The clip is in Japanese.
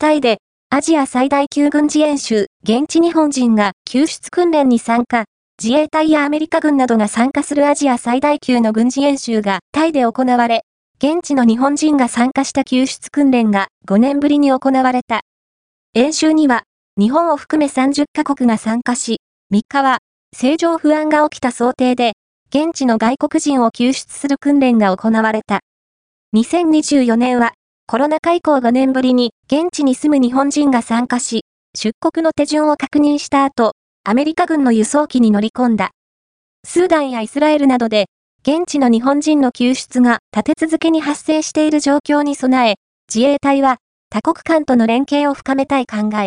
タイで、アジア最大級軍事演習、現地日本人が救出訓練に参加、自衛隊やアメリカ軍などが参加するアジア最大級の軍事演習がタイで行われ、現地の日本人が参加した救出訓練が5年ぶりに行われた。演習には、日本を含め30カ国が参加し、3日は、政情不安が起きた想定で、現地の外国人を救出する訓練が行われた。2024年は、コロナ禍以降5年ぶりに現地に住む日本人が参加し、出国の手順を確認した後、アメリカ軍の輸送機に乗り込んだ。スーダンやイスラエルなどで、現地の日本人の救出が立て続けに発生している状況に備え、自衛隊は多国間との連携を深めたい考え。